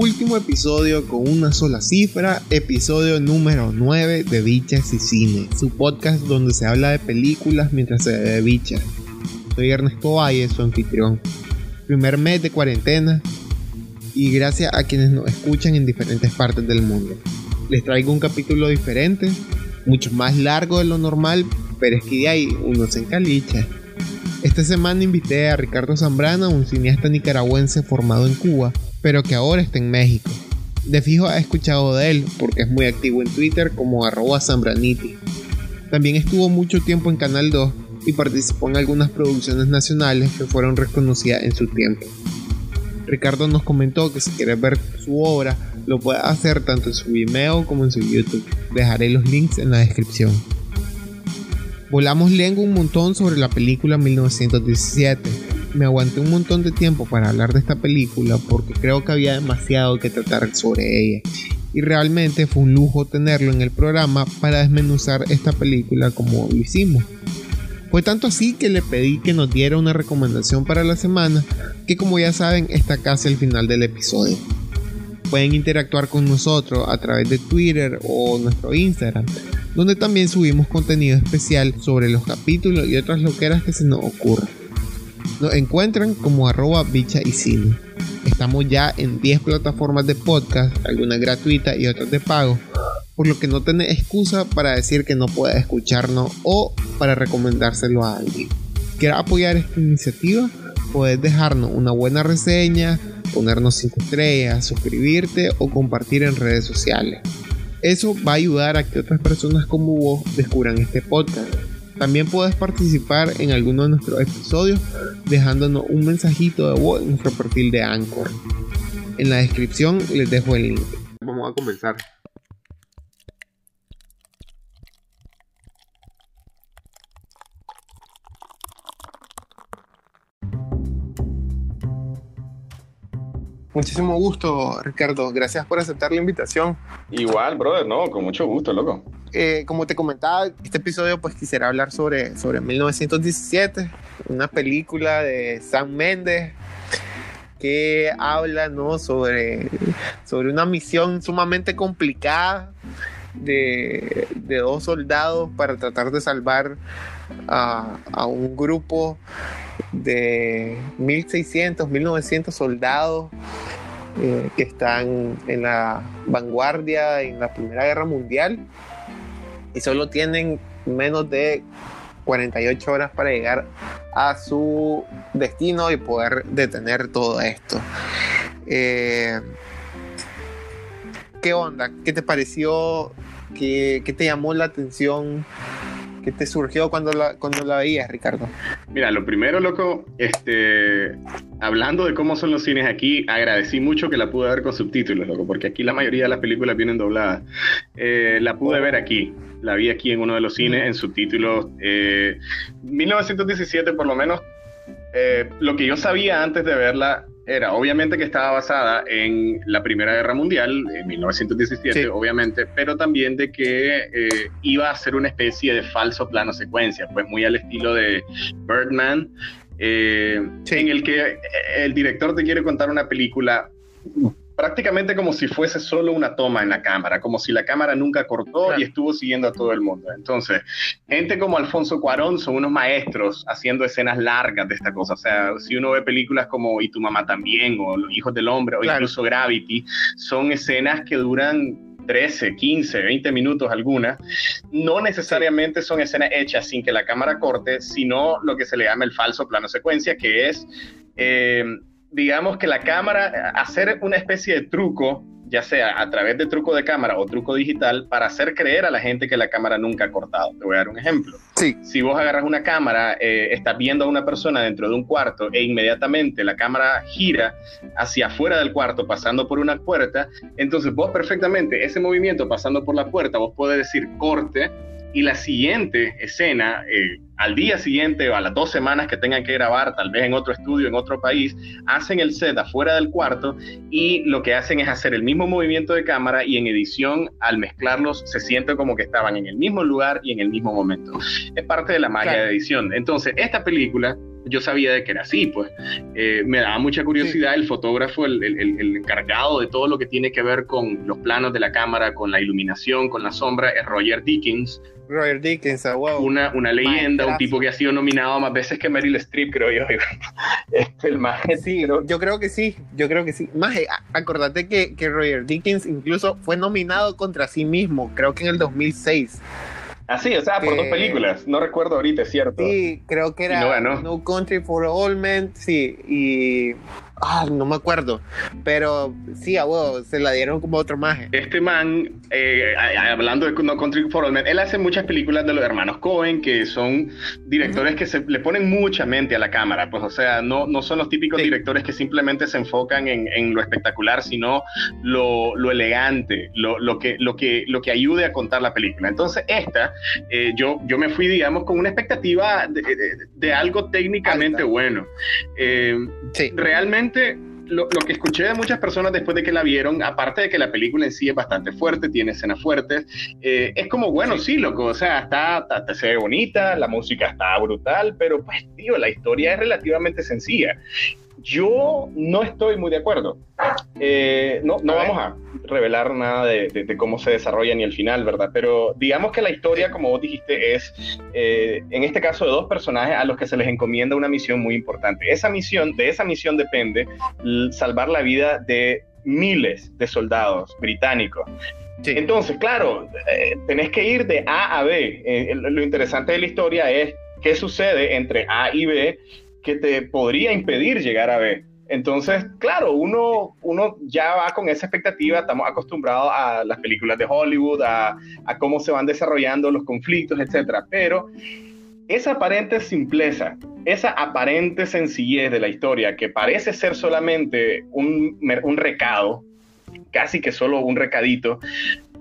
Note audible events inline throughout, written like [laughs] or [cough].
último episodio con una sola cifra, episodio número 9 de Bichas y Cine, su podcast donde se habla de películas mientras se ve bichas. Soy Ernesto Valle, su anfitrión. Primer mes de cuarentena y gracias a quienes nos escuchan en diferentes partes del mundo. Les traigo un capítulo diferente, mucho más largo de lo normal, pero es que de ahí uno se. Esta semana invité a Ricardo Zambrana, un cineasta nicaragüense formado en Cuba, pero que ahora está en México. De fijo ha escuchado de él porque es muy activo en Twitter como Zambraniti. También estuvo mucho tiempo en Canal 2 y participó en algunas producciones nacionales que fueron reconocidas en su tiempo. Ricardo nos comentó que si quieres ver su obra, lo puede hacer tanto en su Vimeo como en su YouTube. Dejaré los links en la descripción. Volamos lengua un montón sobre la película 1917. Me aguanté un montón de tiempo para hablar de esta película porque creo que había demasiado que tratar sobre ella. Y realmente fue un lujo tenerlo en el programa para desmenuzar esta película como lo hicimos. Fue tanto así que le pedí que nos diera una recomendación para la semana, que como ya saben está casi al final del episodio. Pueden interactuar con nosotros a través de Twitter o nuestro Instagram donde también subimos contenido especial sobre los capítulos y otras loqueras que se nos ocurran. Nos encuentran como arroba bicha y cine. Estamos ya en 10 plataformas de podcast, algunas gratuitas y otras de pago, por lo que no tenés excusa para decir que no puedes escucharnos o para recomendárselo a alguien. Quieres apoyar esta iniciativa, puedes dejarnos una buena reseña, ponernos 5 estrellas, suscribirte o compartir en redes sociales. Eso va a ayudar a que otras personas como vos descubran este podcast. También puedes participar en alguno de nuestros episodios dejándonos un mensajito de voz en nuestro perfil de Anchor. En la descripción les dejo el link. Vamos a comenzar. Muchísimo gusto, Ricardo. Gracias por aceptar la invitación. Igual, brother, no, con mucho gusto, loco. Eh, como te comentaba, este episodio pues quisiera hablar sobre, sobre 1917, una película de Sam Mendes que habla ¿no? sobre, sobre una misión sumamente complicada de, dos soldados para tratar de salvar a, a un grupo de 1600, 1900 soldados eh, que están en la vanguardia en la Primera Guerra Mundial y solo tienen menos de 48 horas para llegar a su destino y poder detener todo esto. Eh, ¿Qué onda? ¿Qué te pareció? ¿Qué, ¿Qué, te llamó la atención? ¿Qué te surgió cuando la, cuando la veías, Ricardo? Mira, lo primero, loco, este, hablando de cómo son los cines aquí, agradecí mucho que la pude ver con subtítulos, loco, porque aquí la mayoría de las películas vienen dobladas. Eh, la pude ver aquí, la vi aquí en uno de los cines en subtítulos. Eh, 1917, por lo menos, eh, lo que yo sabía antes de verla era obviamente que estaba basada en la Primera Guerra Mundial, en 1917, obviamente, pero también de que eh, iba a ser una especie de falso plano secuencia, pues muy al estilo de Birdman, eh, en el que eh, el director te quiere contar una película prácticamente como si fuese solo una toma en la cámara, como si la cámara nunca cortó y estuvo siguiendo a todo el mundo. Entonces, gente como Alfonso Cuarón son unos maestros haciendo escenas largas de esta cosa. O sea, si uno ve películas como Y tu mamá también, o Los hijos del hombre, o incluso Gravity, son escenas que duran 13, 15, 20 minutos algunas, no necesariamente son escenas hechas sin que la cámara corte, sino lo que se le llama el falso plano secuencia, que es eh, digamos que la cámara, hacer una especie de truco, ya sea a través de truco de cámara o truco digital, para hacer creer a la gente que la cámara nunca ha cortado. Te voy a dar un ejemplo. Sí. Si vos agarras una cámara, eh, estás viendo a una persona dentro de un cuarto e inmediatamente la cámara gira hacia afuera del cuarto, pasando por una puerta, entonces vos perfectamente, ese movimiento pasando por la puerta, vos podés decir corte y la siguiente escena, eh, al día siguiente o a las dos semanas que tengan que grabar, tal vez en otro estudio, en otro país, hacen el set afuera del cuarto y lo que hacen es hacer el mismo movimiento de cámara y en edición, al mezclarlos, se siente como que estaban en el mismo lugar y en el mismo momento. Es parte de la magia de edición. Entonces, esta película yo sabía de que era así, pues eh, me daba mucha curiosidad el fotógrafo, el, el, encargado de todo lo que tiene que ver con los planos de la cámara, con la iluminación, con la sombra, es Roger Dickens, Roger Dickens, ah, wow. Una, una leyenda, un tipo que ha sido nominado más veces que Meryl Streep, creo yo. [laughs] Este, el más sí, yo creo que sí, yo creo que sí. Más, acordate que, que Roger Dickens incluso fue nominado contra sí mismo, creo que en el 2006. Ah, sí, o sea, por dos películas. No recuerdo ahorita, es cierto. Sí, creo que era no, Country for All Men, sí, y Ah, no me acuerdo. Pero sí, a se la dieron como otro maje. Este man, eh, hablando de No Country for Men, él hace muchas películas de los hermanos Cohen, que son directores que se le ponen mucha mente a la cámara. Pues, o sea, no, no son los típicos directores que simplemente se enfocan en, en lo espectacular, sino lo, lo elegante, lo, lo, que, lo, que, lo que ayude a contar la película. Entonces, esta, eh, yo, yo me fui, digamos, con una expectativa de, de, algo técnicamente bueno. Eh, sí. Realmente lo, que escuché de muchas personas después de que la vieron, aparte de que la película en sí es bastante fuerte, tiene escenas fuertes, eh, es como, bueno, sí. loco, o sea, está, está, se ve bonita, la música está brutal, pero pues, tío, la historia es relativamente sencilla. Yo no estoy muy de acuerdo. Eh, no, no vamos a revelar nada de, cómo se desarrolla ni el final, ¿verdad? Pero digamos que la historia, como vos dijiste, es eh, en este caso de dos personajes a los que se les encomienda una misión muy importante. Esa misión, de esa misión depende salvar la vida de miles de soldados británicos. Entonces, claro, eh, tenés que ir de A a B. lo interesante de la historia es qué sucede entre A y B que te podría impedir llegar a B. Entonces, claro, uno, uno ya va con esa expectativa, estamos acostumbrados a las películas de Hollywood, a, a cómo se van desarrollando los conflictos, etc. Pero esa aparente simpleza, esa aparente sencillez de la historia, que parece ser solamente un, un recado, casi que solo un recadito,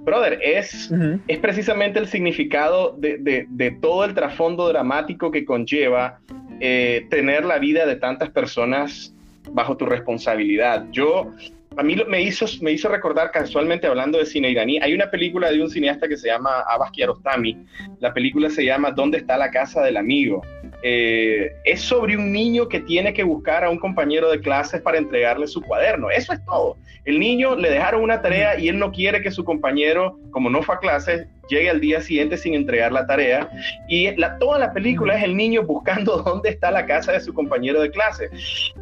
brother, es, es precisamente el significado de, de, de, todo el trasfondo dramático que conlleva eh, tener la vida de tantas personas bajo tu responsabilidad. Yo, a mí me hizo, me hizo recordar casualmente hablando de cine iraní, hay una película de un cineasta que se llama Abbas Kiarostami, la película se llama ¿Dónde está la casa del amigo? Eh, es sobre un niño que tiene que buscar a un compañero de clases para entregarle su cuaderno. Eso es todo. El niño le dejaron una tarea y él no quiere que su compañero, como no fue a clases, llegue al día siguiente sin entregar la tarea. Y la, toda la película es el niño buscando [laughs] dónde está la casa de su compañero de clase.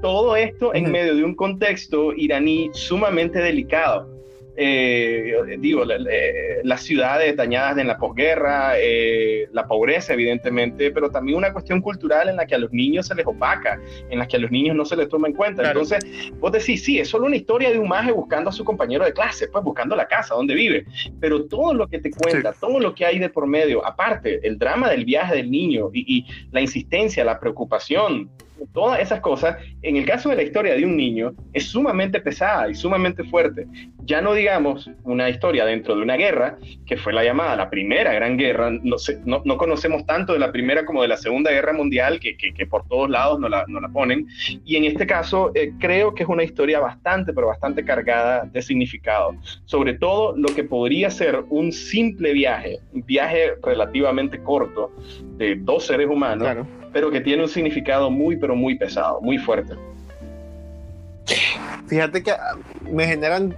Todo esto en medio de un contexto iraní sumamente delicado eh, digo, eh, las ciudades dañadas en la posguerra, eh, la pobreza, evidentemente, pero también una cuestión cultural en la que a los niños se les opaca, en la que a los niños no se les toma en cuenta. Entonces, vos decís, sí, es solo una historia de un maje buscando a su compañero de clase, pues buscando la casa donde vive, pero todo lo que te cuenta, todo lo que hay de por medio, aparte, el drama del viaje del niño y, y la insistencia, la preocupación, todas esas cosas, en el caso de la historia de un niño, es sumamente pesada y sumamente fuerte. Ya no digamos una historia dentro de una guerra, que fue la llamada la primera gran guerra, no, no, conocemos tanto de la primera como de la segunda guerra mundial, que, que, por todos lados nos la, la, ponen, y en este caso eh, creo que es una historia bastante, pero bastante cargada de significado, sobre todo lo que podría ser un simple viaje, un viaje relativamente corto de dos seres humanos pero que tiene un significado muy, pero muy pesado, muy fuerte. Fíjate que ah, me generan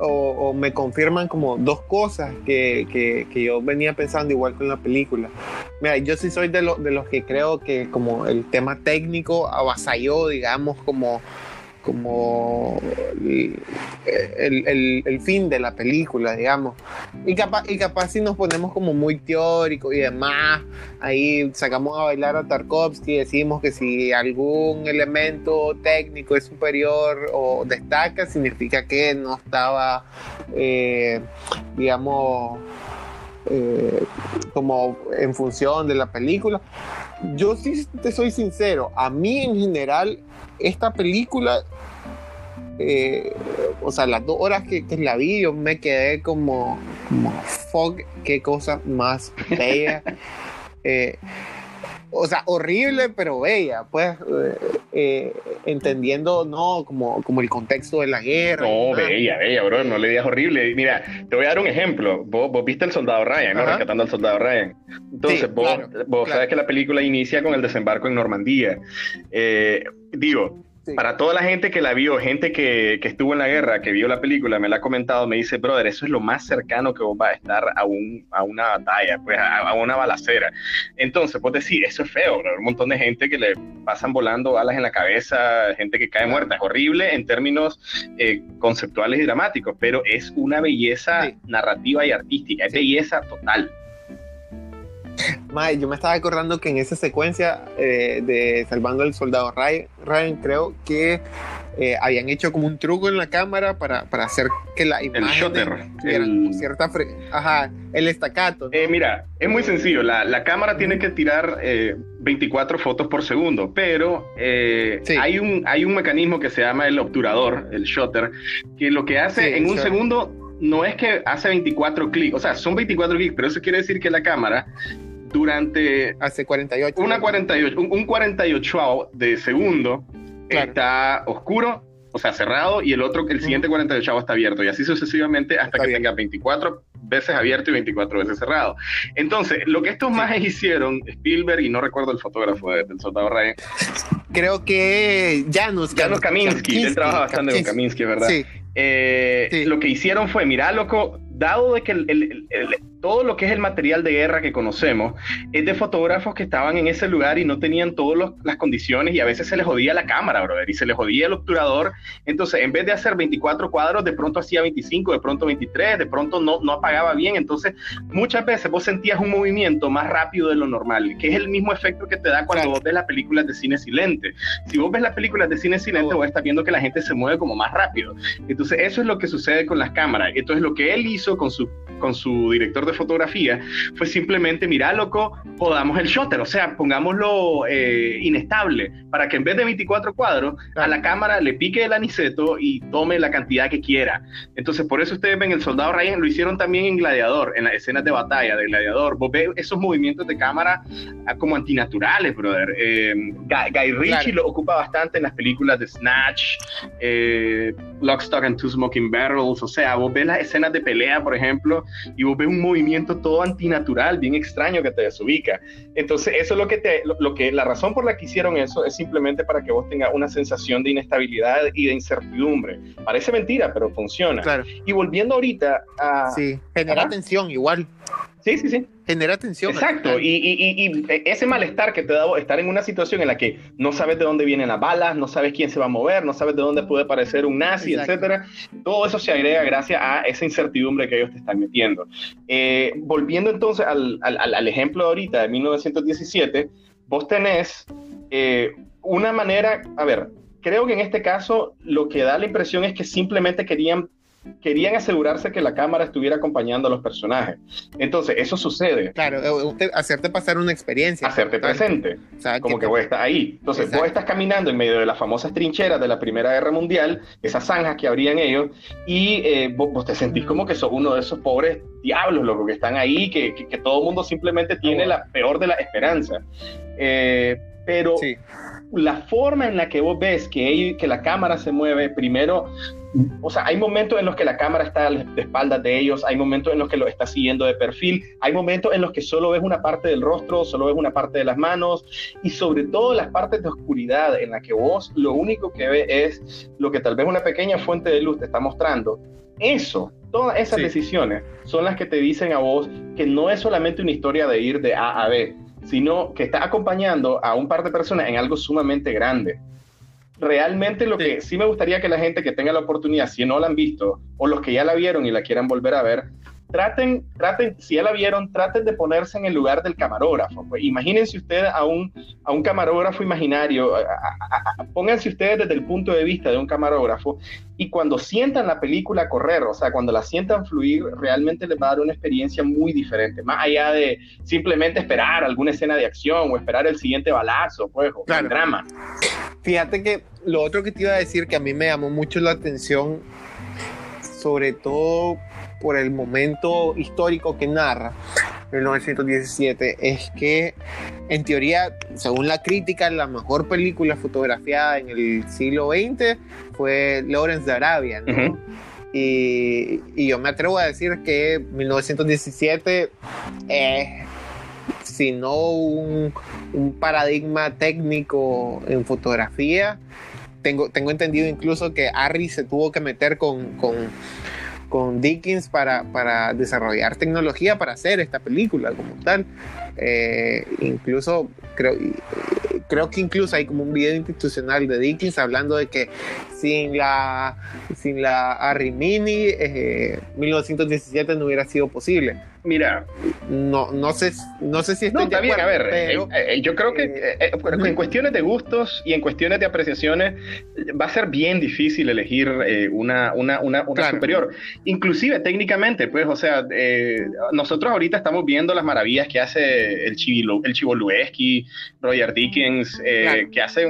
o, me confirman como dos cosas que, que, yo venía pensando igual con la película. Mira, yo sí soy de, de los que creo que como el tema técnico avasalló, digamos, como como el, el, fin de la película, digamos. Y capaz, y capaz si nos ponemos como muy teóricos y demás, ahí sacamos a bailar a Tarkovsky y decimos que si algún elemento técnico es superior o destaca, significa que no estaba, eh, digamos, eh, como en función de la película. Yo sí te soy sincero, a mí en general esta película eh, o sea, las dos horas que, la vi, yo me quedé como, como fuck, qué cosa más bella. [laughs] Eh, o sea, horrible, pero bella, pues, eh, eh, entendiendo, ¿no? Como, como el contexto de la guerra. No, bella, bella, bro, no le digas horrible. Mira, te voy a dar un ejemplo. Vos, viste el soldado Ryan, ¿no? Rescatando al soldado Ryan. Entonces, vos, sabes que la película inicia con el desembarco en Normandía. Eh, digo, para toda la gente que la vio, gente que, que, estuvo en la guerra, que vio la película, me la ha comentado, me dice, brother, eso es lo más cercano que vos vas a estar a, un, a una batalla, pues a, una balacera. Entonces, pues decir, eso es feo, bro. un montón de gente que le pasan volando balas en la cabeza, gente que cae muerta, es horrible en términos eh, conceptuales y dramáticos, pero es una belleza narrativa y artística, es belleza total yo me estaba acordando que en esa secuencia eh, de Salvando al Soldado Ryan, creo que eh, habían hecho como un truco en la cámara para, para hacer que la imagen el cierta ajá, el estacato. Eh, mira, es muy sencillo. La, la cámara tiene que tirar 24 fotos por segundo, pero hay, un, hay un mecanismo que se llama el obturador, el shutter, que lo que hace en un segundo no es que hace 24 clics, o sea, son 24 clics, pero eso quiere decir que la cámara durante... Hace 48. Una 48, un, 48 de segundo está oscuro, o sea, cerrado, y el otro, el siguiente 48 está abierto, y así sucesivamente hasta que tenga 24 veces abierto y 24 veces cerrado. Entonces, lo que estos mages hicieron, Spielberg, y no recuerdo el fotógrafo de, del Soldado Ryan. Creo que Janusz, Janusz Kaminsky, él trabaja bastante con Kaminsky, ¿verdad? Sí. Eh, lo que hicieron fue, mira, loco, dado de que el, todo lo que es el material de guerra que conocemos es de fotógrafos que estaban en ese lugar y no tenían todas las condiciones y a veces se les jodía la cámara, brother, y se les jodía el obturador. Entonces, en vez de hacer 24 cuadros, de pronto hacía 25, de pronto 23, de pronto no, no apagaba bien. Entonces, muchas veces vos sentías un movimiento más rápido de lo normal, que es el mismo efecto que te da cuando vos ves las películas de cine silente. Si vos ves las películas de cine silente, vos estás viendo que la gente se mueve como más rápido. Entonces, eso es lo que sucede con las cámaras. Entonces, lo que él hizo con su, con su director de fotografía fue simplemente, mira, loco, podamos el shutter, o sea, pongámoslo eh, inestable, para que en vez de 24 cuadros, a la cámara le pique el aniceto y tome la cantidad que quiera. Entonces, por eso ustedes ven el soldado Ryan, lo hicieron también en Gladiador, en las escenas de batalla de Gladiador. Vos ves esos movimientos de cámara ah, como antinaturales, brother. Eh, Guy, Ritchie lo ocupa bastante en las películas de Snatch, eh, Lock, Stock and Two Smoking Barrels, o sea, vos ves las escenas de pelea, por ejemplo, y vos ves un movimiento todo antinatural, bien extraño que te desubica. Entonces, eso es lo que te, lo, que, la razón por la que hicieron eso es simplemente para que vos tengas una sensación de inestabilidad y de incertidumbre. Parece mentira, pero funciona. Y volviendo ahorita a... Sí, genera tensión igual. Sí, sí, sí. Genera tensión. Exacto, y, ese malestar que te da estar en una situación en la que no sabes de dónde vienen las balas, no sabes quién se va a mover, no sabes de dónde puede aparecer un nazi, etcétera. Todo eso se agrega gracias a esa incertidumbre que ellos te están metiendo. Eh, volviendo entonces al, al, ejemplo de ahorita de 1917, vos tenés eh, una manera, a ver, creo que en este caso lo que da la impresión es que simplemente querían querían asegurarse que la cámara estuviera acompañando a los personajes. Entonces, eso sucede. Claro, eh, hacerte pasar una experiencia. Hacerte presente. como que, vos estás ahí. Entonces, vos estás caminando en medio de las famosas trincheras de la Primera Guerra Mundial, esas zanjas que abrían ellos, y eh, vos, te sentís como que sos uno de esos pobres diablos, loco, que están ahí, que, que, todo el mundo simplemente tiene la peor de la esperanza. Eh, pero la forma en la que vos ves que, que la cámara se mueve, primero o sea, hay momentos en los que la cámara está de espaldas de ellos, hay momentos en los que lo está siguiendo de perfil, hay momentos en los que solo ves una parte del rostro, solo ves una parte de las manos y sobre todo las partes de oscuridad en la que vos lo único que ves es lo que tal vez una pequeña fuente de luz te está mostrando. Eso, todas esas decisiones son las que te dicen a vos que no es solamente una historia de ir de A a B, sino que está acompañando a un par de personas en algo sumamente grande. Realmente lo que sí. me gustaría que la gente que tenga la oportunidad, si no la han visto, o los que ya la vieron y la quieran volver a ver, traten, traten, si ya la vieron, traten de ponerse en el lugar del camarógrafo. Pues, imagínense ustedes a un, a un camarógrafo imaginario, pónganse ustedes desde el punto de vista de un camarógrafo y cuando sientan la película correr, o sea, cuando la sientan fluir, realmente les va a dar una experiencia muy diferente, más allá de simplemente esperar alguna escena de acción o esperar el siguiente balazo, pues, o el drama. Fíjate que lo otro que te iba a decir que a mí me llamó mucho la atención, sobre todo por el momento histórico que narra, 1917 es que, en teoría, según la crítica, la mejor película fotografiada en el siglo XX fue Lawrence de Arabia, ¿no? y, y, yo me atrevo a decir que 1917 es, si no un, un paradigma técnico en fotografía, tengo, tengo entendido incluso que Harry se tuvo que meter con, con con Dickens para, para desarrollar tecnología para hacer esta película como tal. Eh, incluso creo, creo que incluso hay como un video institucional de Dickens hablando de que sin la sin la Harry Mini 1917 eh, no hubiera sido posible. Mira, no, no sé, no sé si estoy no, está bien, a ver, eh, eh, yo creo que eh, en cuestiones de gustos y en cuestiones de apreciaciones va a ser bien difícil elegir una, una, una, superior. Inclusive técnicamente, pues, o sea, nosotros ahorita estamos viendo las maravillas que hace el, Chivo, el Chivolueski, Roger Dickens, que hace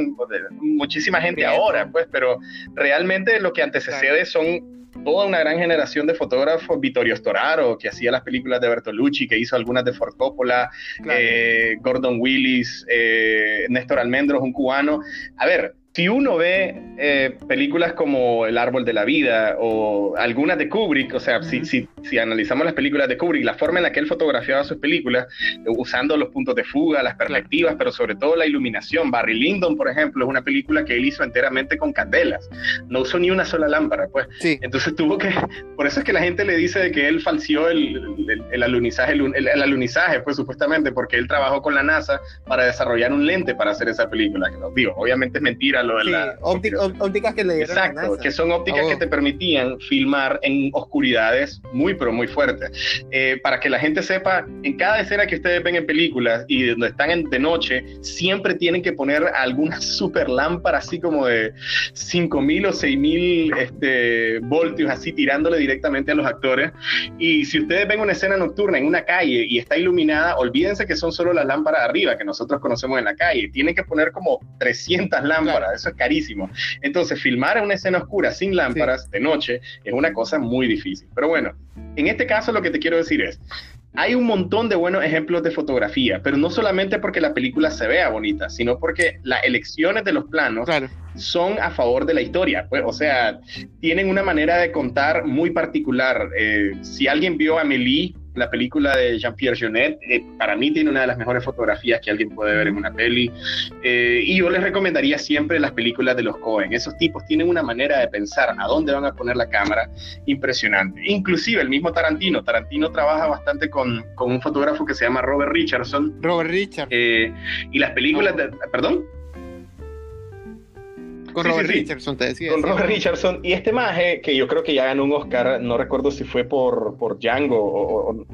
muchísima gente ahora, pues, pero realmente lo que antecede son toda una gran generación de fotógrafos, Vittorio Storaro, que hacía las películas de Bertolucci, que hizo algunas de Ford Coppola, eh, Gordon Willis, eh, Néstor Almendros, un cubano. A ver, si uno ve eh, películas como El árbol de la vida o algunas de Kubrick, o sea, si, si, si, analizamos las películas de Kubrick, la forma en la que él fotografiaba sus películas, usando los puntos de fuga, las perspectivas, pero sobre todo la iluminación. Barry Lyndon, por ejemplo, es una película que él hizo enteramente con candelas, no usó ni una sola lámpara, pues. Entonces tuvo que, por eso es que la gente le dice de que él falseó el, el, alunizaje, el, alunizaje, pues supuestamente, porque él trabajó con la NASA para desarrollar un lente para hacer esa película. Digo, obviamente es mentira ópticas que le dieron Exacto, que son ópticas que oh. te permitían filmar en oscuridades muy, pero muy fuertes. Eh, para que la gente sepa, en cada escena que ustedes ven en películas y donde están de noche, siempre tienen que poner alguna super lámpara así como de 5000 o 6000 este, voltios, así tirándole directamente a los actores. Y si ustedes ven una escena nocturna en una calle y está iluminada, olvídense que son solo las lámparas de arriba que nosotros conocemos en la calle. Tienen que poner como 300 lámparas, eso es carísimo. Entonces, filmar una escena oscura sin lámparas de noche es una cosa muy difícil. Pero bueno, en este caso lo que te quiero decir es, hay un montón de buenos ejemplos de fotografía, pero no solamente porque la película se vea bonita, sino porque las elecciones de los planos son a favor de la historia. Pues, o sea, tienen una manera de contar muy particular. Eh, si alguien vio a Amélie la película de Jean-Pierre Jeunet, eh, para mí tiene una de las mejores fotografías que alguien puede ver en una peli. Eh, y yo les recomendaría siempre las películas de los Cohen. Esos tipos tienen una manera de pensar a dónde van a poner la cámara impresionante. Inclusive el mismo Tarantino. Tarantino trabaja bastante con, con un fotógrafo que se llama Robert Richardson. Robert Richardson. Eh, y las películas de... ¿Perdón? Con Robert Richardson, te decía. Con Robert Richardson. Y este maje, que yo creo que ya ganó un Oscar, no recuerdo si fue por, por Django o,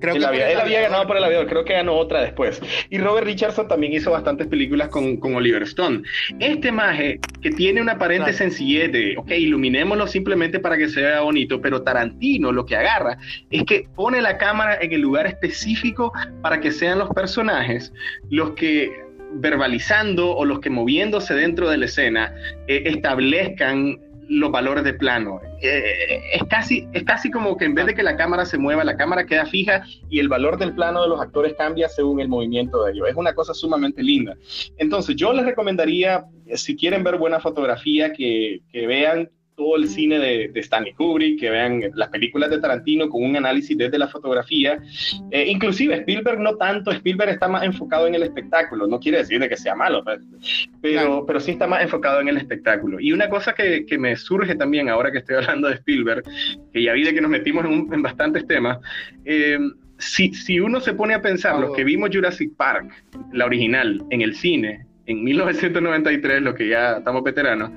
Creo que él había, ganado por el aviador, creo que ganó otra después. Y Robert Richardson también hizo bastantes películas con, con Oliver Stone. Este maje, que tiene una aparente sencillez de, ok, iluminémoslo simplemente para que se vea bonito, pero Tarantino lo que agarra es que pone la cámara en el lugar específico para que sean los personajes los que verbalizando o los que moviéndose dentro de la escena eh, establezcan los valores de plano. Eh, es, casi, es casi como que en vez de que la cámara se mueva, la cámara queda fija y el valor del plano de los actores cambia según el movimiento de ellos. Es una cosa sumamente linda. Entonces yo les recomendaría, si quieren ver buena fotografía, que, que vean todo el cine de, Stanley Kubrick, que vean las películas de Tarantino con un análisis desde la fotografía. Eh, inclusive Spielberg no tanto, Spielberg está más enfocado en el espectáculo, no quiere decir de que sea malo, pues, pero, pero sí está más enfocado en el espectáculo. Y una cosa que, que, me surge también ahora que estoy hablando de Spielberg, que ya vi de que nos metimos en, en bastantes temas, eh, si, si, uno se pone a pensar, los que vimos Jurassic Park, la original, en el cine, en 1993, lo que ya estamos veteranos,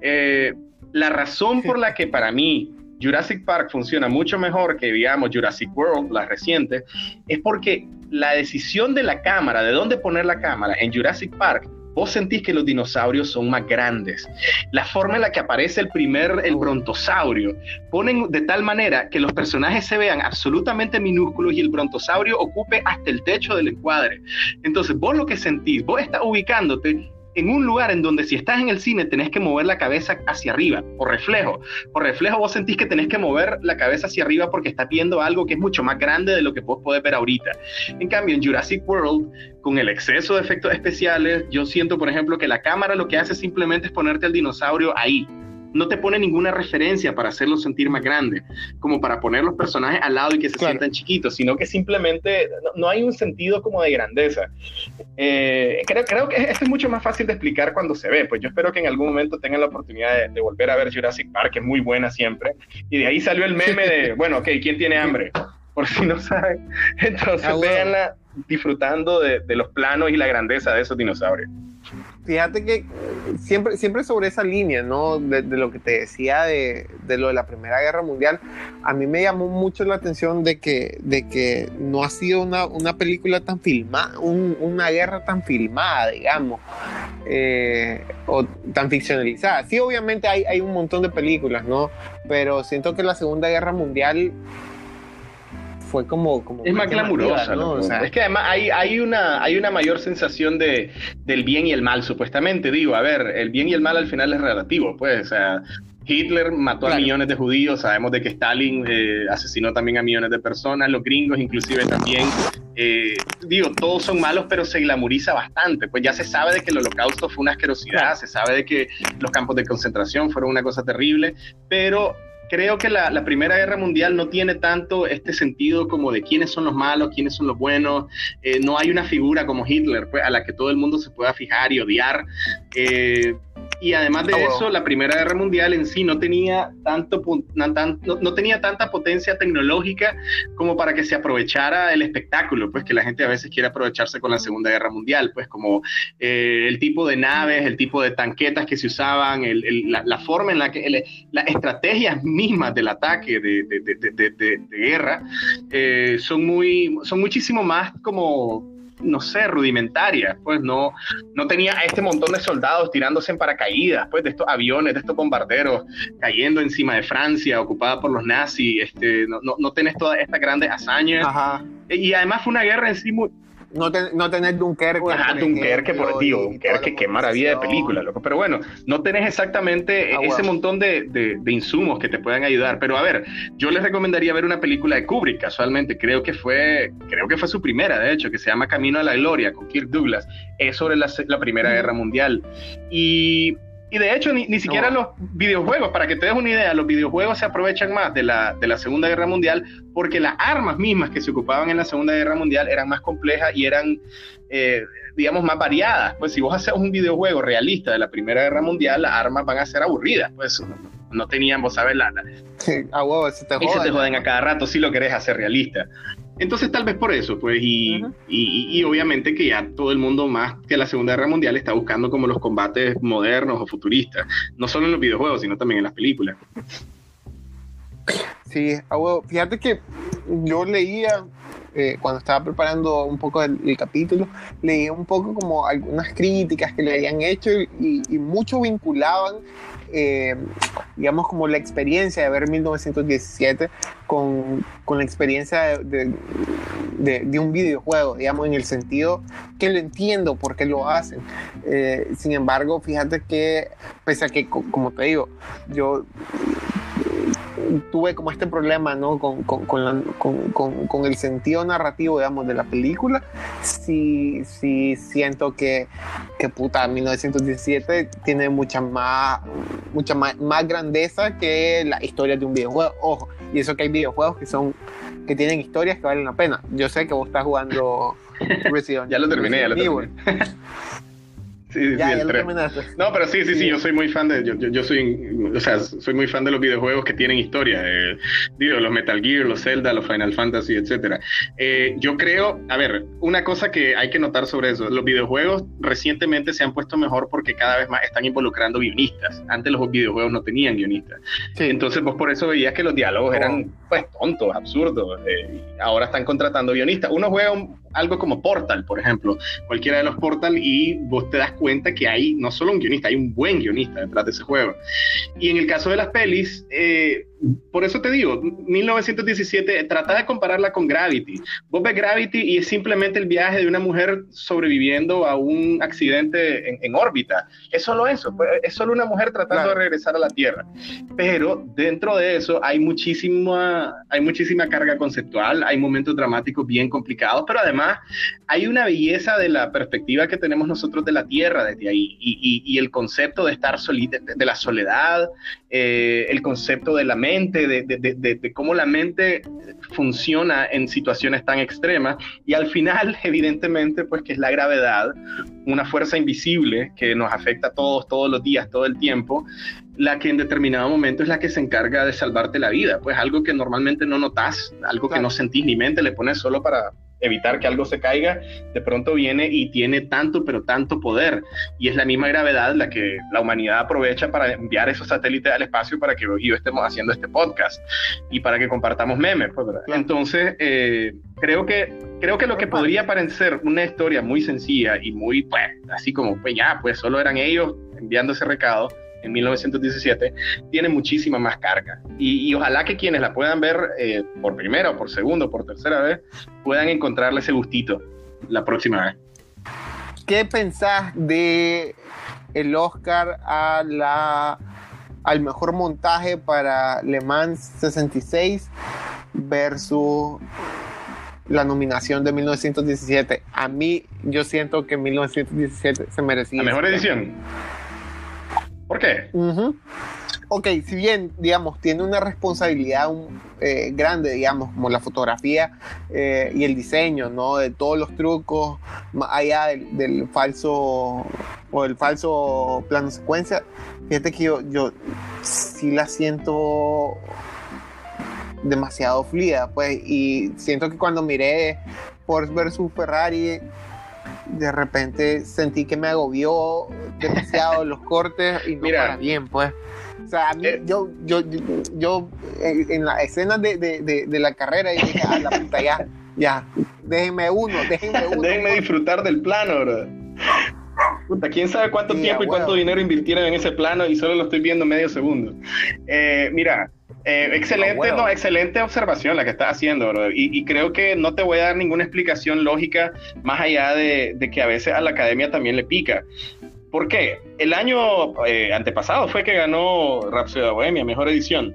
eh, la razón por la que [laughs] para mí Jurassic Park funciona mucho mejor que, digamos, Jurassic World, la reciente, es porque la decisión de la cámara, de dónde poner la cámara en Jurassic Park, vos sentís que los dinosaurios son más grandes. La forma en la que aparece el primer, el brontosaurio, ponen de tal manera que los personajes se vean absolutamente minúsculos y el brontosaurio ocupe hasta el techo del encuadre. Entonces, vos lo que sentís, vos estás ubicándote en un lugar en donde si estás en el cine tenés que mover la cabeza hacia arriba, por reflejo. Por reflejo vos sentís que tenés que mover la cabeza hacia arriba porque estás viendo algo que es mucho más grande de lo que vos podés ver ahorita. En cambio, en Jurassic World, con el exceso de efectos especiales, yo siento, por ejemplo, que la cámara lo que hace simplemente es ponerte al dinosaurio ahí no te pone ninguna referencia para hacerlo sentir más grande, como para poner los personajes al lado y que se sientan chiquitos, sino que simplemente no, hay un sentido como de grandeza. Eh, creo, creo que esto es mucho más fácil de explicar cuando se ve, pues yo espero que en algún momento tengan la oportunidad de, volver a ver Jurassic Park, que es muy buena siempre, y de ahí salió el meme de, [laughs] bueno, ok, ¿quién tiene hambre? Por si no saben. [laughs] Entonces, ah, véanla disfrutando de, de los planos y la grandeza de esos dinosaurios fíjate que siempre, siempre sobre esa línea, ¿no? De, lo que te decía de, lo de la Primera Guerra Mundial, a mí me llamó mucho la atención de que, de que no ha sido una, película tan filmada, una guerra tan filmada, digamos, eh, o tan ficcionalizada. Sí, obviamente hay, hay un montón de películas, ¿no? Pero siento que la Segunda Guerra Mundial fue como... como es más glamurosa, ¿no? es que además hay, hay, una, hay una mayor sensación de, del bien y el mal, supuestamente. Digo, a ver, el bien y el mal al final es relativo, pues, o sea, Hitler mató a millones de judíos, sabemos de que Stalin eh, asesinó también a millones de personas, los gringos inclusive también, eh, digo, todos son malos, pero se glamuriza bastante, pues ya se sabe de que el holocausto fue una asquerosidad, se sabe de que los campos de concentración fueron una cosa terrible, pero creo que la, Primera Guerra Mundial no tiene tanto este sentido como de quiénes son los malos, quiénes son los buenos. Eh, no hay una figura como Hitler pues, a la que todo el mundo se pueda fijar y odiar. Eh, y además de ah, eso, la Primera Guerra Mundial en sí no tenía, tanto, no, tenía tanta potencia tecnológica como para que se aprovechara el espectáculo, pues que la gente a veces quiere aprovecharse con la Segunda Guerra Mundial, pues como eh, el tipo de naves, el tipo de tanquetas que se usaban, la, forma en la que, las estrategias mismas del ataque de, de, guerra eh, son, muy, son muchísimo más como no sé, rudimentaria, pues no, no tenía a este montón de soldados tirándose en paracaídas, pues de estos aviones, de estos bombarderos cayendo encima de Francia, ocupada por los nazis, este, no, no, no tenés todas estas grandes hazañas. Y además fue una guerra en sí muy, no, no tener Dunkerque. Ajá, Dunkerque, por tío, Dunkerque, qué maravilla de película, loco. Pero bueno, no tenés exactamente ah, ese montón de, de, insumos que te puedan ayudar. Pero a ver, yo les recomendaría ver una película de Kubrick, casualmente. Creo que fue, creo que fue su primera, de hecho, que se llama Camino a la Gloria, con Kirk Douglas. Es sobre la, la Primera Guerra Mundial. Y y de hecho, ni, siquiera los videojuegos, para que te des una idea, los videojuegos se aprovechan más de la, de la Segunda Guerra Mundial porque las armas mismas que se ocupaban en la Segunda Guerra Mundial eran más complejas y eran, eh, digamos, más variadas. Pues si vos haces un videojuego realista de la Primera Guerra Mundial, las armas van a ser aburridas. Pues no tenían, vos sabes, la... la... [laughs] Ah, se te y se te joden a cada rato si lo querés hacer realista. Entonces tal vez por eso, pues, y, y, obviamente que ya todo el mundo más que la Segunda Guerra Mundial está buscando como los combates modernos o futuristas, no solo en los videojuegos, sino también en las películas. Sí, fíjate que yo leía, eh, cuando estaba preparando un poco el, capítulo, leía un poco como algunas críticas que le habían hecho y, y vinculaban eh, digamos, como la experiencia de ver 1917 con, con la experiencia de, de, un videojuego, digamos, en el sentido que lo entiendo por qué lo hacen. Eh, sin embargo, fíjate que, pese a que, como te digo, yo tuve como este problema, ¿no? Con, con, con, con, el sentido narrativo, digamos, de la película. Sí, sí siento que, que puta, 1917 tiene mucha más, mucha más, más, grandeza que la historia de un videojuego. Ojo, y eso que hay videojuegos que son, que tienen historias que valen la pena. Yo sé que vos estás jugando [laughs] Resident Ya lo terminé, ya lo terminé. Sí, sí, No, pero sí, sí, sí, yo soy muy fan de, yo, yo, soy, o sea, soy muy fan de los videojuegos que tienen historia, eh, digo, los Metal Gear, los Zelda, los Final Fantasy, etcétera. Eh, yo creo, a ver, una cosa que hay que notar sobre eso, los videojuegos recientemente se han puesto mejor porque cada vez más están involucrando guionistas. Antes los videojuegos no tenían guionistas. Entonces vos por eso veías que los diálogos eran, pues, tontos, absurdos. Eh, ahora están contratando guionistas. Uno juega algo como Portal, por ejemplo, cualquiera de los Portal y vos te das cuenta que hay no solo un guionista, hay un buen guionista detrás de ese juego. Y en el caso de las pelis, eh, por eso te digo, 1917, trata de compararla con Gravity. Vos ves Gravity y es simplemente el viaje de una mujer sobreviviendo a un accidente en, órbita. Es solo eso, pues, es solo una mujer tratando de regresar a la Tierra. Pero dentro de eso hay muchísima, hay muchísima carga conceptual, hay momentos dramáticos bien complicados, pero además hay una belleza de la perspectiva que tenemos nosotros de la Tierra desde ahí y, el concepto de estar de la soledad, eh, el concepto de la mente, de, cómo la mente funciona en situaciones tan extremas. Y al final, [laughs] evidentemente, pues que es la gravedad, una fuerza invisible que nos afecta a todos, todos los días, todo el tiempo, la que en determinado momento es la que se encarga de salvarte la vida, pues algo que normalmente no notas, algo que no sentís ni mente, le pones solo para, evitar que algo se caiga, de pronto viene y tiene tanto, pero tanto poder. Y es la misma gravedad la que la humanidad aprovecha para enviar esos satélites al espacio para que yo estemos haciendo este podcast y para que compartamos memes. Pues, Entonces, eh, creo, que, creo que lo que podría parecer una historia muy sencilla y muy, pues, así como, pues ya, pues solo eran ellos enviando ese recado en 1917, tiene muchísima más carga. Y, ojalá que quienes la puedan ver eh, por primera o por segunda o por tercera vez puedan encontrarle ese gustito la próxima vez. ¿Qué pensás de el Oscar a la al mejor montaje para Le Mans 66 versus la nominación de 1917. A mí, yo siento que 1917 se merecía. La mejor edición. ¿Por qué? Ok, si bien, digamos, tiene una responsabilidad eh, grande, digamos, como la fotografía eh, y el diseño, ¿no? De todos los trucos, allá del, falso o del falso plano secuencia, fíjate que yo, yo sí la siento demasiado fluida, pues, y siento que cuando miré Porsche versus Ferrari, de repente sentí que me agobió demasiado los cortes y no Mira, bien, pues. O sea, a mí, eh, yo, yo, yo, en, la escena de, de, de, la carrera, y dije, ah, la puta, ya, ya, déjenme uno, déjenme uno. déjenme disfrutar del plano, bro. Puta, quién sabe cuánto tiempo y cuánto dinero invirtieron en ese plano y solo lo estoy viendo medio segundo. Eh, mira, eh, excelente, no, excelente observación la que estás haciendo. Y, creo que no te voy a dar ninguna explicación lógica más allá de, que a veces a la academia también le pica. ¿Por qué? El año eh, antepasado fue que ganó Rhapsody Bohemia, mejor edición.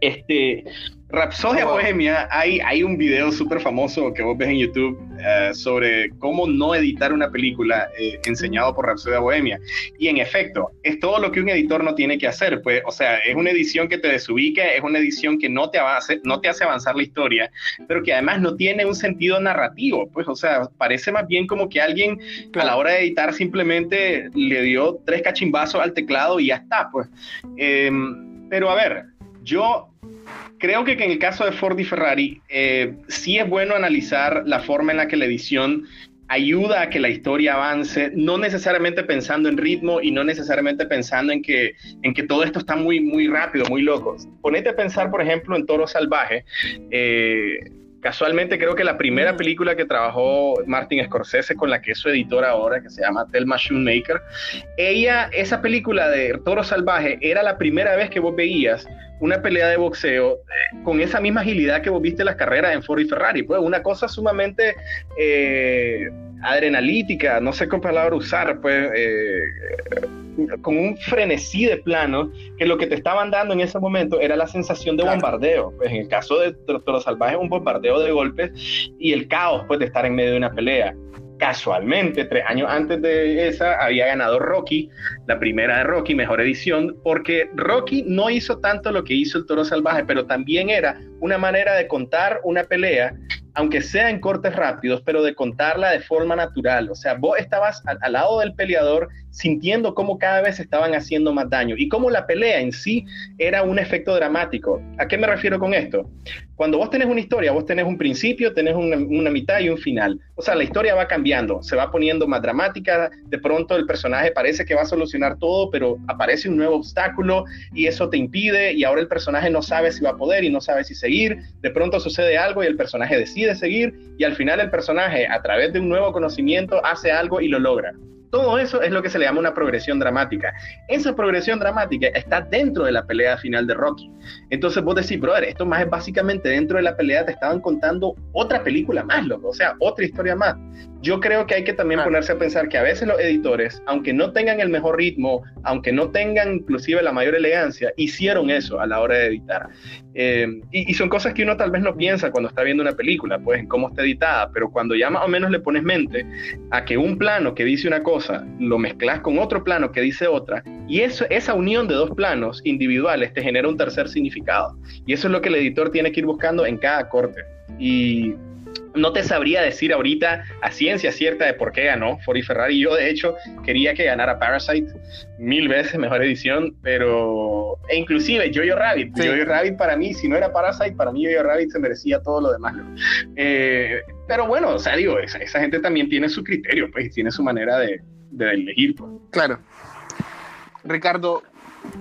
Este, Rapsodia Bohemia, hay, hay un video súper famoso que vos ves en YouTube eh, sobre cómo no editar una película eh, enseñado por Rapsodia Bohemia. Y en efecto, es todo lo que un editor no tiene que hacer. Pues, o sea, es una edición que te desubica, es una edición que no te, hace, no te hace avanzar la historia, pero que además no tiene un sentido narrativo. Pues, o sea, parece más bien como que alguien a la hora de editar simplemente le dio tres cachimbazos al teclado y ya está. Pues. Em, pero a ver, yo creo que, en el caso de Ford y Ferrari, eh, sí es bueno analizar la forma en la que la edición ayuda a que la historia avance, no necesariamente pensando en ritmo y no necesariamente pensando en que, en que todo esto está muy, muy rápido, muy loco. Ponete a pensar, por ejemplo, en Toro Salvaje. Eh, Casualmente creo que la primera mm. película que trabajó Martin Scorsese con la que es su editora ahora, que se llama Thelma Shoemaker, ella, esa película de Toro Salvaje era la primera vez que vos veías una pelea de boxeo eh, con esa misma agilidad que vos viste las carreras en Ford y Ferrari. Pues una cosa sumamente eh, adrenalítica, no sé qué palabra usar, pues eh, con un frenesí de plano, que lo que te estaban dando en ese momento era la sensación de bombardeo. Pues en el caso de Toro Salvaje, un bombardeo de golpes y el caos pues, de estar en medio de una pelea. Casualmente, tres años antes de esa, había ganado Rocky, la primera de Rocky, mejor edición, porque Rocky no hizo tanto lo que hizo el Toro Salvaje, pero también era una manera de contar una pelea aunque sea en cortes rápidos, pero de contarla de forma natural. O sea, vos estabas al, lado del peleador sintiendo cómo cada vez estaban haciendo más daño y cómo la pelea en sí era un efecto dramático. ¿A qué me refiero con esto? Cuando vos tenés una historia, vos tenés un principio, tenés una, mitad y un final. O sea, la historia va cambiando, se va poniendo más dramática, de pronto el personaje parece que va a solucionar todo, pero aparece un nuevo obstáculo y eso te impide y ahora el personaje no sabe si va a poder y no sabe si De pronto sucede algo y el personaje decide seguir y al final el personaje a través de un nuevo conocimiento hace algo y lo logra. Todo eso es lo que se le llama una progresión dramática. Esa progresión dramática está dentro de la pelea final de Rocky. Entonces vos decís, brother, esto más es básicamente dentro de la pelea te estaban contando otra película más, loco, o sea, otra historia más. Yo creo que hay que también ponerse a pensar que a veces los editores, aunque no tengan el mejor ritmo, aunque no tengan inclusive la mayor elegancia, hicieron eso a la hora de editar. Eh, y, son cosas que uno tal vez no piensa cuando está viendo una película, pues en cómo está editada, pero cuando ya más o menos le pones mente a que un plano que dice una cosa lo mezclas con otro plano que dice otra, y eso, esa unión de dos planos individuales te genera un tercer significado. Y eso es lo que el editor tiene que ir buscando en cada corte. Y no te sabría decir ahorita a ciencia cierta de por qué ganó Ford y Ferrari. Yo, de hecho, quería que ganara Parasite mil veces [laughs] mejor edición, pero. E inclusive Jojo Rabbit. Jojo Rabbit para mí, si no era Parasite, para mí Jojo Rabbit se merecía todo lo demás. Eh, pero bueno, o sea, digo, esa, gente también tiene su criterio, pues, tiene su manera de, elegir. Pues. Claro. Ricardo,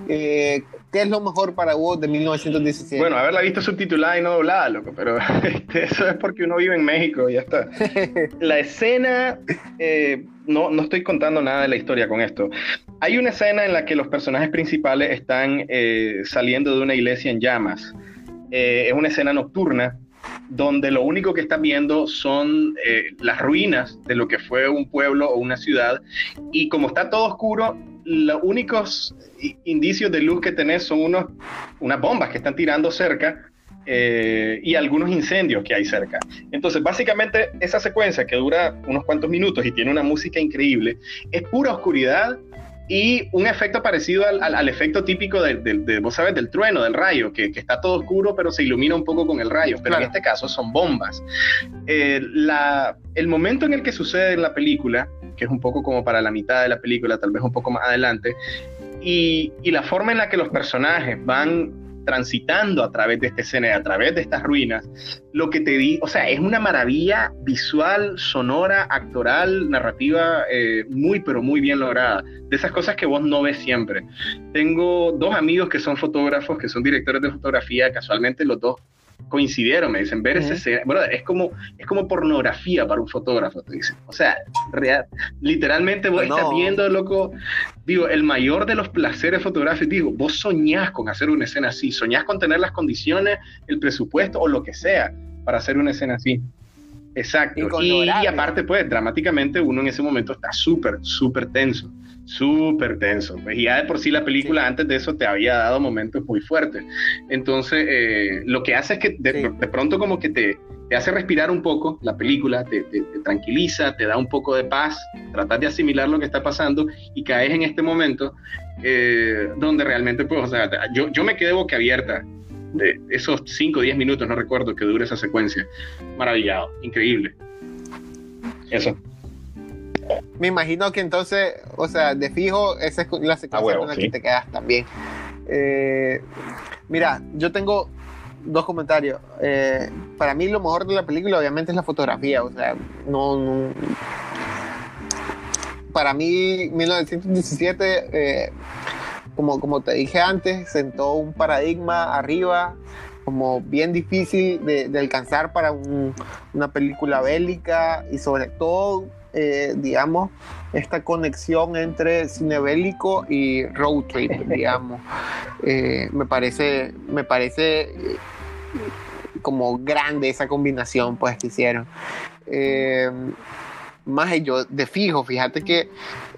eh, ¿Qué es lo mejor para vos de 1917? Bueno, haberla visto subtitulada y no doblada, loco, pero [laughs] este, eso es porque uno vive en México y ya está. [laughs] La escena, eh, no, no estoy contando nada de la historia con esto. Hay una escena en la que los personajes principales están eh, saliendo de una iglesia en llamas. Eh, es una escena nocturna donde lo único que están viendo son las ruinas de lo que fue un pueblo o una ciudad y como está todo oscuro, los únicos indicios de luz que tenés son unos, unas bombas que están tirando cerca eh, y algunos incendios que hay cerca. Entonces, básicamente, esa secuencia que dura unos cuantos minutos y tiene una música increíble, es pura oscuridad y un efecto parecido al, efecto típico de, vos sabes, del trueno, del rayo, que, está todo oscuro pero se ilumina un poco con el rayo, pero en este caso son bombas. Eh, la, el momento en el que sucede en la película, que es un poco como para la mitad de la película, tal vez un poco más adelante, y, y la forma en la que los personajes van transitando a través de esta escena y a través de estas ruinas, lo que te di, o sea, es una maravilla visual, sonora, actoral, narrativa, eh, muy, pero muy bien lograda. De esas cosas que vos no ves siempre. Tengo dos amigos que son fotógrafos, que son directores de fotografía, casualmente los dos coincidieron, me dicen, ver esa escena, bueno, es como, es como pornografía para un fotógrafo, te dicen. O sea, real, literalmente vos estás viendo, loco, digo, el mayor de los placeres fotográficos, digo, vos soñás con hacer una escena así, soñás con tener las condiciones, el presupuesto o lo que sea para hacer una escena así. Exacto. Y, y, aparte, pues, dramáticamente uno en ese momento está súper, súper tenso súper tenso. Pues, y ya de por sí la película antes de eso te había dado momentos muy fuertes. Entonces, eh, lo que hace es que de, pronto como que te, te, hace respirar un poco la película, te, tranquiliza, te da un poco de paz, tratar de asimilar lo que está pasando y caes en este momento eh, donde realmente, pues, o sea, yo, yo me quedé boquiabierta de esos 5 o 10 minutos, no recuerdo que dure esa secuencia. Maravillado, increíble. Eso. Me imagino que entonces, o sea, de fijo, esa es la secuencia con la que te quedas también. Eh, mira, yo tengo dos comentarios. Eh, para mí lo mejor de la película obviamente es la fotografía, o sea, no... para mí 1917, eh, como, como te dije antes, sentó un paradigma arriba como bien difícil de, alcanzar para una película bélica y sobre todo eh, digamos, esta conexión entre cine bélico y road trip, [laughs] digamos. Eh, me parece, me parece eh, como grande esa combinación pues que hicieron. más yo de fijo, fíjate que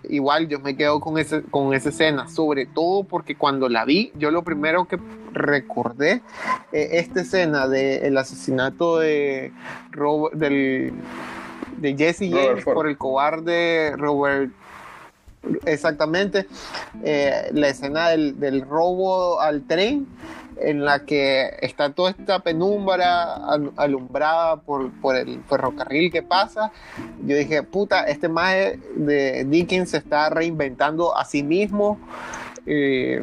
igual yo me quedo con, ese, con esa escena, sobre todo porque cuando la vi, yo lo primero que recordé esta escena del asesinato de Robert, del de Jesse James por el cobarde Robert. Exactamente, eh, la escena del, robo al tren en la que está toda esta penumbra alumbrada por, el ferrocarril que pasa. Yo dije, puta, este maje de Dickens se está reinventando a sí mismo. Eh,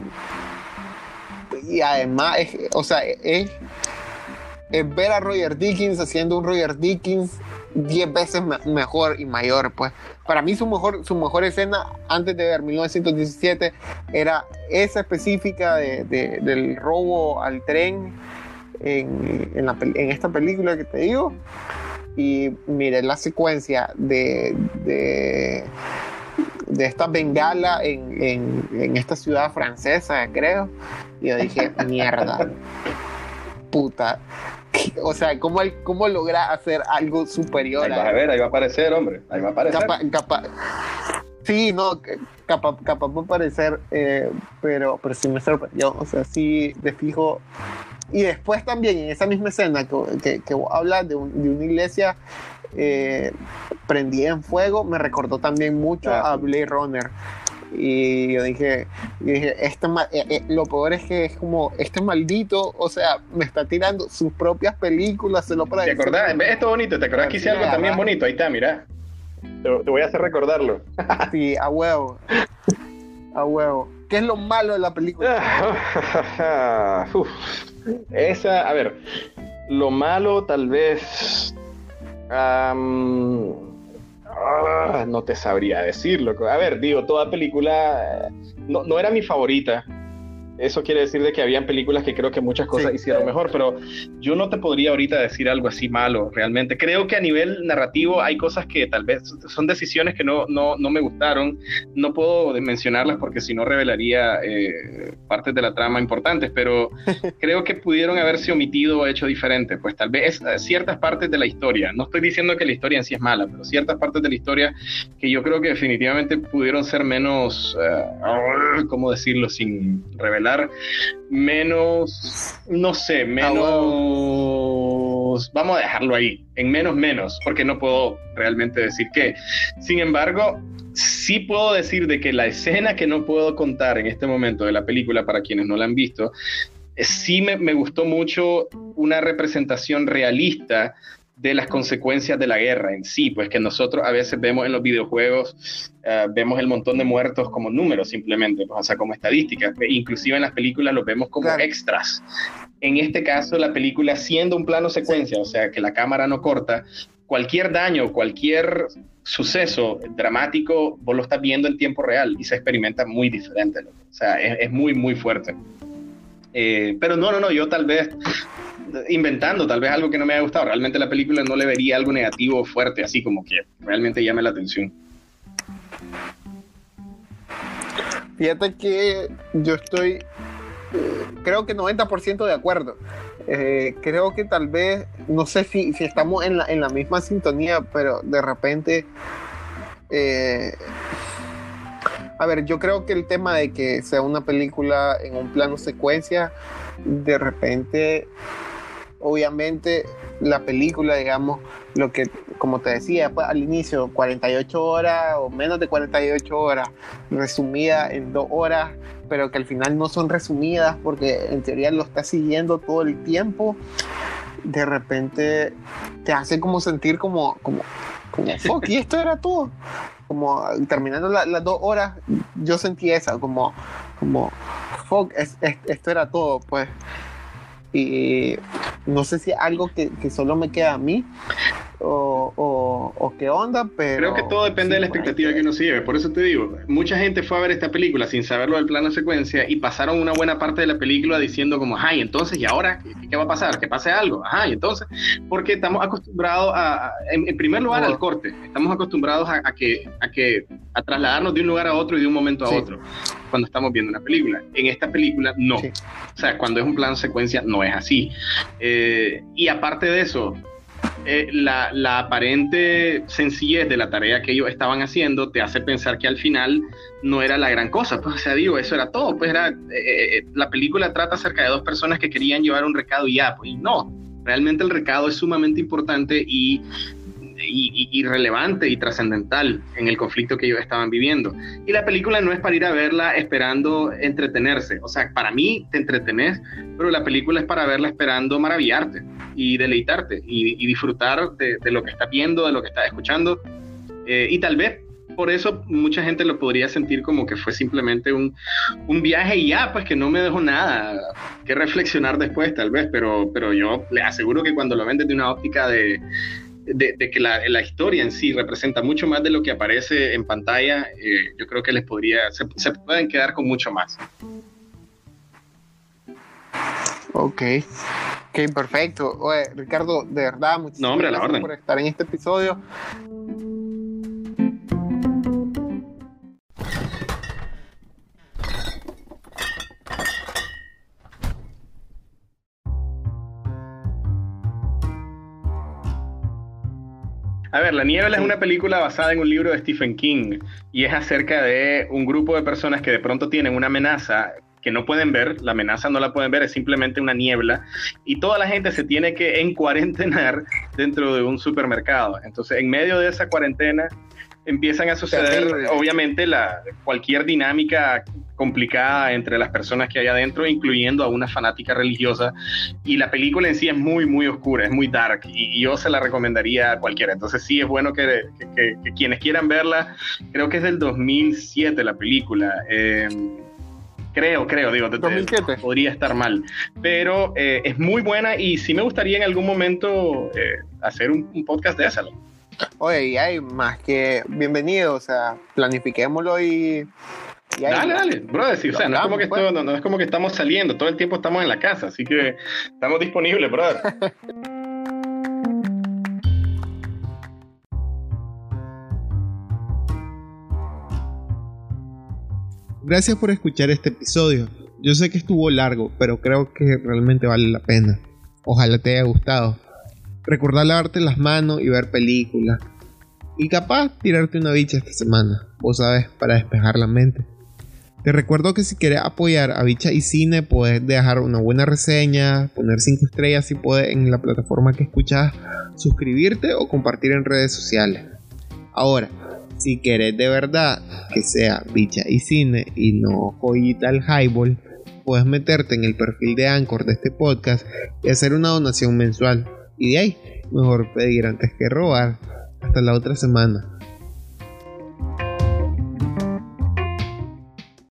y además, o sea, es, ver a Roger Dickens haciendo un Roger Dickens 10 veces mejor y mayor, pues. Para mí su mejor, su mejor escena antes de ver 1917 era esa específica de, del robo al tren en, en, esta película que te digo. Y mire, la secuencia de, de de esta bengala en, en, en, esta ciudad francesa, creo. Y yo dije, mierda, puta. [laughs] O sea, ¿cómo, cómo logra hacer algo superior? Ahí a ver, ahí va a aparecer, hombre. Ahí va a aparecer. sí, no, capaz, capaz puede parecer, eh, pero, pero sí me sorprendió. O sea, sí, de fijo. Y después también, en esa misma escena que, que, habla de, un, de una iglesia eh, prendida en fuego, me recordó también mucho a Blade Runner. Y yo dije, dije este, eh, eh, lo peor es que es como, este maldito, o sea, me está tirando sus propias películas, se lo para ¿Te acordás? Esto bonito, ¿te acordás que hice algo también bonito? Ahí está, mira. Te, voy a hacer recordarlo. sí, a huevo. A huevo. ¿Qué es lo malo de la película? [laughs] Esa, a ver, lo malo tal vez no te sabría decirlo. A ver, digo, toda película eh, no, no era mi favorita eso quiere decir de que habían películas que creo que muchas cosas hicieron mejor, pero yo no te podría ahorita decir algo así malo, realmente. Creo que a nivel narrativo hay cosas que tal vez son decisiones que no, no, no me gustaron. No puedo mencionarlas porque si no revelaría eh, partes de la trama importantes, pero [laughs] creo que pudieron haberse omitido o hecho diferente. Pues tal vez eh, ciertas partes de la historia, no estoy diciendo que la historia en sí es mala, pero ciertas partes de la historia que yo creo que definitivamente pudieron ser menos, uh, ¿cómo decirlo? Sin revelar menos, no sé, menos, vamos a dejarlo ahí, en menos menos, porque no puedo realmente decir qué. Sin embargo, sí puedo decir de que la escena que no puedo contar en este momento de la película, para quienes no la han visto, sí me, me gustó mucho una representación realista de las consecuencias de la guerra en sí, pues que nosotros a veces vemos en los videojuegos, eh, vemos el montón de muertos como números simplemente, pues, o sea, como estadísticas, e inclusive en las películas los vemos como extras. En este caso, la película siendo un plano secuencia, o sea, que la cámara no corta, cualquier daño, cualquier suceso dramático, vos lo estás viendo en tiempo real y se experimenta muy diferente, o sea, es, muy, muy fuerte. Eh, pero no, no, no, yo tal vez inventando tal vez algo que no me haya gustado. Realmente la película no le vería algo negativo fuerte, así como que realmente llame la atención. Fíjate que yo estoy, eh, creo que 90% de acuerdo. Eh, creo que tal vez, no sé si, estamos en la, en la, misma sintonía, pero de repente... Eh, a ver, yo creo que el tema de que sea una película en un plano secuencia, de repente obviamente la película, digamos, lo que, como te decía pues, al inicio, 48 horas o menos de 48 horas, resumida en dos horas, pero que al final no son resumidas porque en teoría lo estás siguiendo todo el tiempo, de repente te hace como sentir como, como, como fuck, y esto era todo. Como terminando las dos horas, yo sentí esa, como, como, fuck, esto era todo, pues. Y no sé si algo que, que solo me queda a mí o, o, qué onda, pero... Creo que todo depende de la expectativa que uno se lleve, por eso te digo, mucha gente fue a ver esta película sin saberlo del plano secuencia y pasaron una buena parte de la película diciendo como, ay, entonces, ¿y ahora qué, va a pasar? ¿Que pase algo? Ajá, y entonces, porque estamos acostumbrados a, en, primer lugar, al corte, estamos acostumbrados a, que, a que, a trasladarnos de un lugar a otro y de un momento a otro cuando estamos viendo una película. En esta película, no. O sea, cuando es un plano secuencia, no es así. Eh, y aparte de eso, eh, la, aparente sencillez de la tarea que ellos estaban haciendo te hace pensar que al final no era la gran cosa. Pues, o sea, digo, eso era todo. Pues era, eh, eh, la película trata acerca de dos personas que querían llevar un recado y ya, pues, y no. Realmente el recado es sumamente importante y y, relevante y trascendental en el conflicto que ellos estaban viviendo. Y la película no es para ir a verla esperando entretenerse. O sea, para mí te entretenés, pero la película es para verla esperando maravillarte y deleitarte y, disfrutar de, lo que estás viendo, de lo que estás escuchando. Eh, y tal vez por eso mucha gente lo podría sentir como que fue simplemente un, un, viaje y ya, pues que no me dejó nada que reflexionar después, tal vez, pero, pero yo le aseguro que cuando lo ven desde una óptica de, de, que la, la, historia en sí representa mucho más de lo que aparece en pantalla, eh, yo creo que les podría, se, se, pueden quedar con mucho más. Ok. Ok, perfecto. Oye, Ricardo, de verdad, muchísimas gracias por estar en este episodio. A ver, La Niebla es una película basada en un libro de Stephen King y es acerca de un grupo de personas que de pronto tienen una amenaza que no pueden ver, la amenaza no la pueden ver, es simplemente una niebla, y toda la gente se tiene que [laughs] encuarentenar dentro de un supermercado. Entonces, en medio de esa cuarentena, empiezan a suceder, obviamente, la, cualquier dinámica complicada entre las personas que hay adentro, incluyendo a una fanática religiosa. Y la película en sí es muy, muy oscura, es muy dark, y, yo se la recomendaría a cualquiera. Entonces sí, es bueno que, quienes quieran verla, creo que es del 2007 la película. Eh, Creo, creo, digo, 2007. podría estar mal. Pero eh, es muy buena y sí me gustaría en algún momento eh, hacer un, podcast de esa. Oye, y hay más que bienvenido, o sea, planifiquémoslo y. dale, dale, brother, sí, o sea, no es, como que pues. no es como que estamos saliendo, todo el tiempo estamos en la casa, así que estamos disponibles, brother. [laughs] Gracias por escuchar este episodio. Yo sé que estuvo largo, pero creo que realmente vale la pena. Ojalá te haya gustado. Recordar lavarte las manos y ver películas. Y capaz tirarte una bicha esta semana, vos sabes, para despejar la mente. Te recuerdo que si quieres apoyar a Bicha y Cine, puedes dejar una buena reseña, poner 5 estrellas si puedes en la plataforma que escuchas, suscribirte o compartir en redes sociales. Ahora, si querés de verdad que sea bicha y cine y no joyita al highball, puedes meterte en el perfil de Anchor de este podcast y hacer una donación mensual. Y de ahí, mejor pedir antes que robar. Hasta la otra semana.